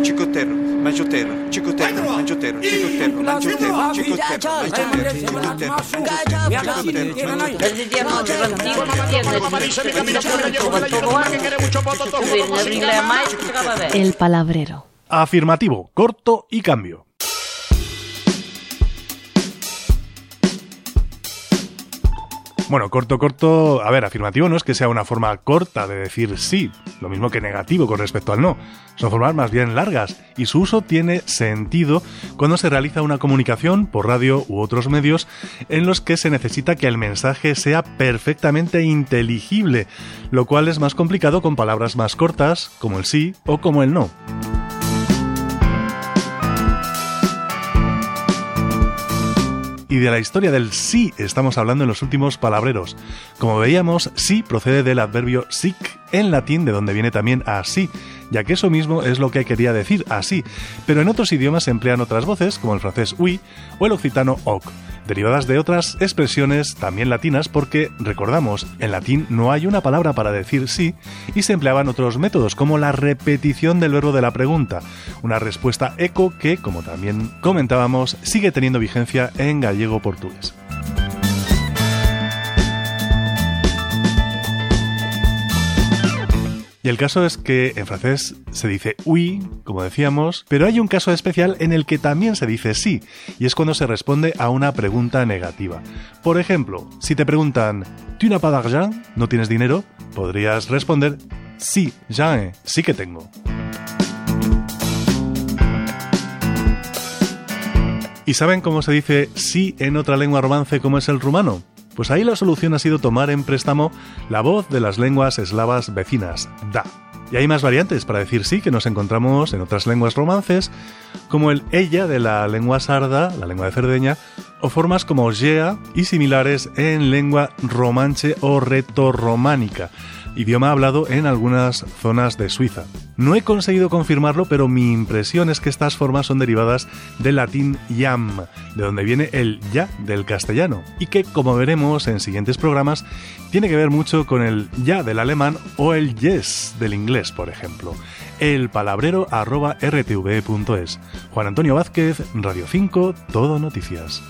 Chicotero, mangiotero, chicotero, mangiotero, chicotero, mangiotero, chicotero, mangiotero, chicotero, El palabrero. Afirmativo, corto y cambio. Bueno, corto, corto. A ver, afirmativo no es que sea una forma corta de decir sí, lo mismo que negativo con respecto al no. Son formas más bien largas y su uso tiene sentido cuando se realiza una comunicación por radio u otros medios en los que se necesita que el mensaje sea perfectamente inteligible, lo cual es más complicado con palabras más cortas, como el sí o como el no. Y de la historia del sí estamos hablando en los últimos palabreros. Como veíamos, sí procede del adverbio sic en latín, de donde viene también así, ya que eso mismo es lo que quería decir así, pero en otros idiomas se emplean otras voces, como el francés oui o el occitano oc, derivadas de otras expresiones también latinas porque, recordamos, en latín no hay una palabra para decir sí y se empleaban otros métodos como la repetición del verbo de la pregunta, una respuesta eco que, como también comentábamos, sigue teniendo vigencia en gallego-portugués. El caso es que en francés se dice oui, como decíamos, pero hay un caso especial en el que también se dice sí, y es cuando se responde a una pregunta negativa. Por ejemplo, si te preguntan ¿Tu n'as pas d'argent? ¿No tienes dinero? Podrías responder sí, j'en sí que tengo. ¿Y saben cómo se dice sí en otra lengua romance como es el rumano? Pues ahí la solución ha sido tomar en préstamo la voz de las lenguas eslavas vecinas, da. Y hay más variantes para decir sí que nos encontramos en otras lenguas romances, como el ella de la lengua sarda, la lengua de Cerdeña, o formas como gea y similares en lengua romanche o retorrománica, idioma hablado en algunas zonas de Suiza. No he conseguido confirmarlo, pero mi impresión es que estas formas son derivadas del latín yam, de donde viene el ya del castellano, y que, como veremos en siguientes programas, tiene que ver mucho con el ya del alemán o el yes del inglés, por ejemplo. El palabrero arroba. Juan Antonio Vázquez, Radio 5, Todo Noticias.